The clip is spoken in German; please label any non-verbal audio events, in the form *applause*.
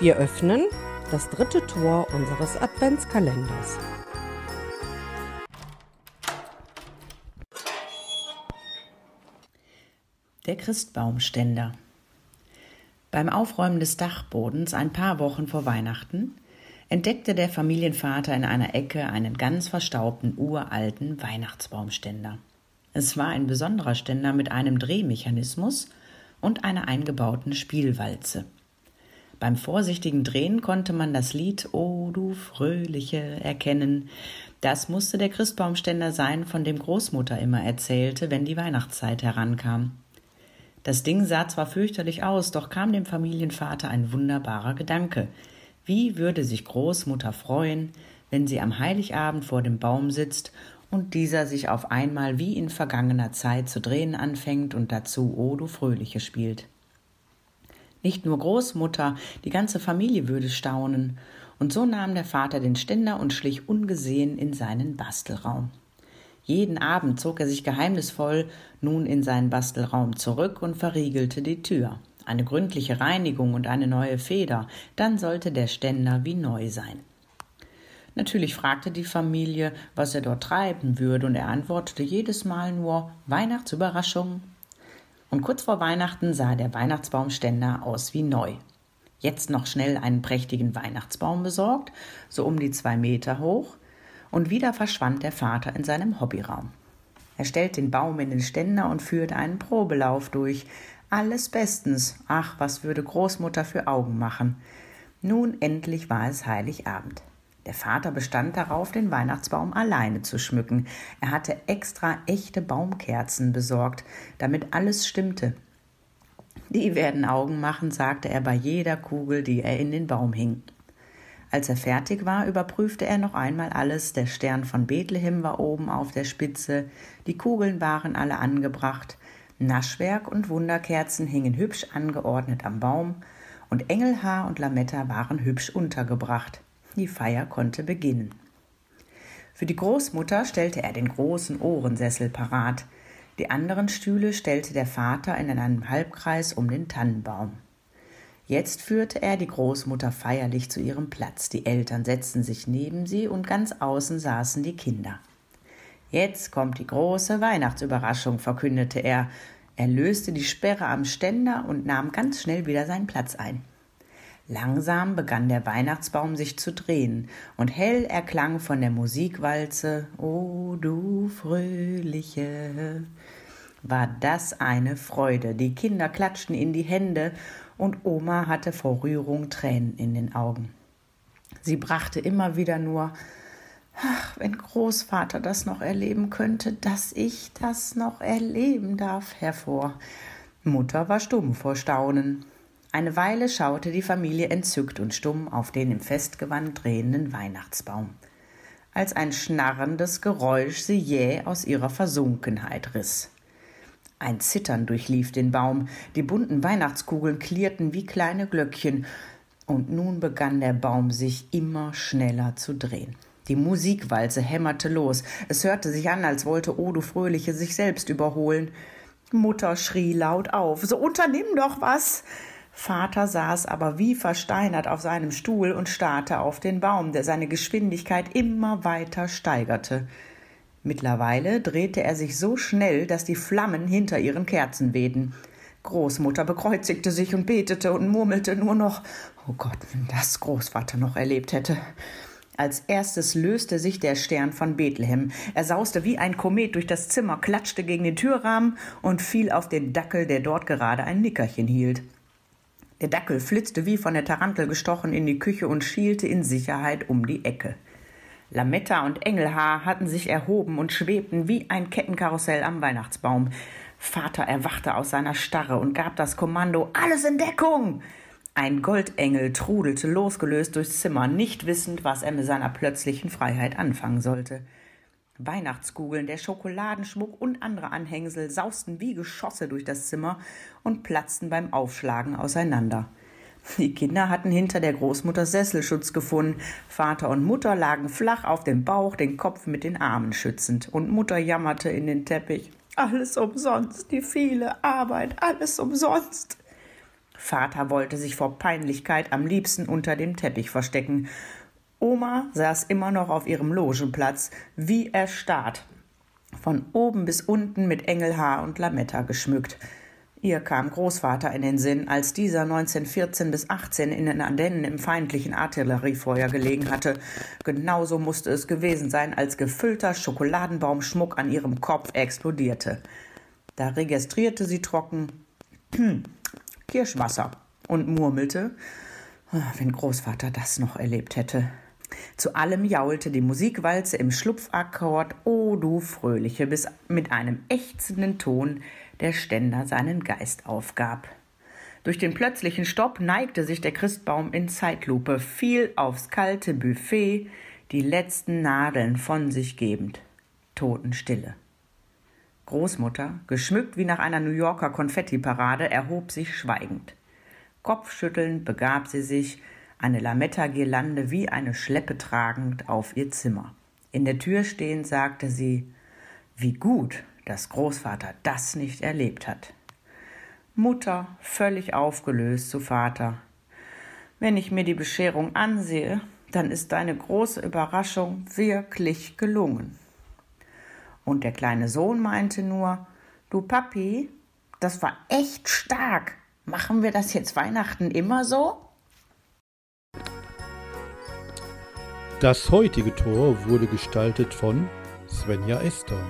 Wir öffnen das dritte Tor unseres Adventskalenders. Der Christbaumständer. Beim Aufräumen des Dachbodens ein paar Wochen vor Weihnachten entdeckte der Familienvater in einer Ecke einen ganz verstaubten uralten Weihnachtsbaumständer. Es war ein besonderer Ständer mit einem Drehmechanismus und einer eingebauten Spielwalze. Beim vorsichtigen Drehen konnte man das Lied O du Fröhliche erkennen. Das musste der Christbaumständer sein, von dem Großmutter immer erzählte, wenn die Weihnachtszeit herankam. Das Ding sah zwar fürchterlich aus, doch kam dem Familienvater ein wunderbarer Gedanke. Wie würde sich Großmutter freuen, wenn sie am Heiligabend vor dem Baum sitzt und dieser sich auf einmal wie in vergangener Zeit zu drehen anfängt und dazu O du Fröhliche spielt. Nicht nur Großmutter, die ganze Familie würde staunen. Und so nahm der Vater den Ständer und schlich ungesehen in seinen Bastelraum. Jeden Abend zog er sich geheimnisvoll nun in seinen Bastelraum zurück und verriegelte die Tür. Eine gründliche Reinigung und eine neue Feder, dann sollte der Ständer wie neu sein. Natürlich fragte die Familie, was er dort treiben würde, und er antwortete jedes Mal nur Weihnachtsüberraschung. Und kurz vor Weihnachten sah der Weihnachtsbaumständer aus wie neu. Jetzt noch schnell einen prächtigen Weihnachtsbaum besorgt, so um die zwei Meter hoch, und wieder verschwand der Vater in seinem Hobbyraum. Er stellte den Baum in den Ständer und führte einen Probelauf durch. Alles bestens. Ach, was würde Großmutter für Augen machen. Nun endlich war es Heiligabend. Der Vater bestand darauf, den Weihnachtsbaum alleine zu schmücken. Er hatte extra echte Baumkerzen besorgt, damit alles stimmte. Die werden Augen machen, sagte er bei jeder Kugel, die er in den Baum hing. Als er fertig war, überprüfte er noch einmal alles. Der Stern von Bethlehem war oben auf der Spitze, die Kugeln waren alle angebracht, Naschwerk und Wunderkerzen hingen hübsch angeordnet am Baum, und Engelhaar und Lametta waren hübsch untergebracht. Die Feier konnte beginnen. Für die Großmutter stellte er den großen Ohrensessel parat. Die anderen Stühle stellte der Vater in einem Halbkreis um den Tannenbaum. Jetzt führte er die Großmutter feierlich zu ihrem Platz. Die Eltern setzten sich neben sie und ganz außen saßen die Kinder. Jetzt kommt die große Weihnachtsüberraschung, verkündete er. Er löste die Sperre am Ständer und nahm ganz schnell wieder seinen Platz ein. Langsam begann der Weihnachtsbaum sich zu drehen, und hell erklang von der Musikwalze O du fröhliche. War das eine Freude. Die Kinder klatschten in die Hände und Oma hatte vor Rührung Tränen in den Augen. Sie brachte immer wieder nur Ach, wenn Großvater das noch erleben könnte, dass ich das noch erleben darf, hervor. Mutter war stumm vor Staunen. Eine Weile schaute die Familie entzückt und stumm auf den im Festgewand drehenden Weihnachtsbaum, als ein schnarrendes Geräusch sie jäh aus ihrer Versunkenheit riss. Ein Zittern durchlief den Baum, die bunten Weihnachtskugeln klirrten wie kleine Glöckchen, und nun begann der Baum sich immer schneller zu drehen. Die Musikwalze hämmerte los. Es hörte sich an, als wollte Odo Fröhliche sich selbst überholen. Mutter schrie laut auf. So unternimm doch was. Vater saß aber wie versteinert auf seinem Stuhl und starrte auf den Baum, der seine Geschwindigkeit immer weiter steigerte. Mittlerweile drehte er sich so schnell, dass die Flammen hinter ihren Kerzen wehten. Großmutter bekreuzigte sich und betete und murmelte nur noch Oh Gott, wenn das Großvater noch erlebt hätte. Als erstes löste sich der Stern von Bethlehem. Er sauste wie ein Komet durch das Zimmer, klatschte gegen den Türrahmen und fiel auf den Dackel, der dort gerade ein Nickerchen hielt. Der Dackel flitzte wie von der Tarantel gestochen in die Küche und schielte in Sicherheit um die Ecke. Lametta und Engelhaar hatten sich erhoben und schwebten wie ein Kettenkarussell am Weihnachtsbaum. Vater erwachte aus seiner Starre und gab das Kommando Alles in Deckung. Ein Goldengel trudelte losgelöst durchs Zimmer, nicht wissend, was er mit seiner plötzlichen Freiheit anfangen sollte. Weihnachtskugeln, der Schokoladenschmuck und andere Anhängsel sausten wie Geschosse durch das Zimmer und platzten beim Aufschlagen auseinander. Die Kinder hatten hinter der Großmutter Sesselschutz gefunden. Vater und Mutter lagen flach auf dem Bauch, den Kopf mit den Armen schützend. Und Mutter jammerte in den Teppich. Alles umsonst, die viele Arbeit, alles umsonst. Vater wollte sich vor Peinlichkeit am liebsten unter dem Teppich verstecken. Oma saß immer noch auf ihrem Logenplatz, wie erstarrt, von oben bis unten mit Engelhaar und Lametta geschmückt. Ihr kam Großvater in den Sinn, als dieser 1914 bis 18 in den Ardennen im feindlichen Artilleriefeuer gelegen hatte. Genauso musste es gewesen sein, als gefüllter Schokoladenbaumschmuck an ihrem Kopf explodierte. Da registrierte sie trocken *clears throat* Kirschwasser und murmelte, ah, wenn Großvater das noch erlebt hätte. Zu allem jaulte die Musikwalze im Schlupfakkord O du Fröhliche, bis mit einem ächzenden Ton der Ständer seinen Geist aufgab. Durch den plötzlichen Stopp neigte sich der Christbaum in Zeitlupe, fiel aufs kalte Buffet, die letzten Nadeln von sich gebend. Totenstille. Großmutter, geschmückt wie nach einer New Yorker Konfettiparade, erhob sich schweigend. Kopfschüttelnd begab sie sich, eine Lametta-Girlande wie eine Schleppe tragend, auf ihr Zimmer. In der Tür stehend sagte sie: Wie gut, dass Großvater das nicht erlebt hat. Mutter völlig aufgelöst zu Vater. Wenn ich mir die Bescherung ansehe, dann ist deine große Überraschung wirklich gelungen. Und der kleine Sohn meinte nur, du Papi, das war echt stark. Machen wir das jetzt Weihnachten immer so? Das heutige Tor wurde gestaltet von Svenja Esther.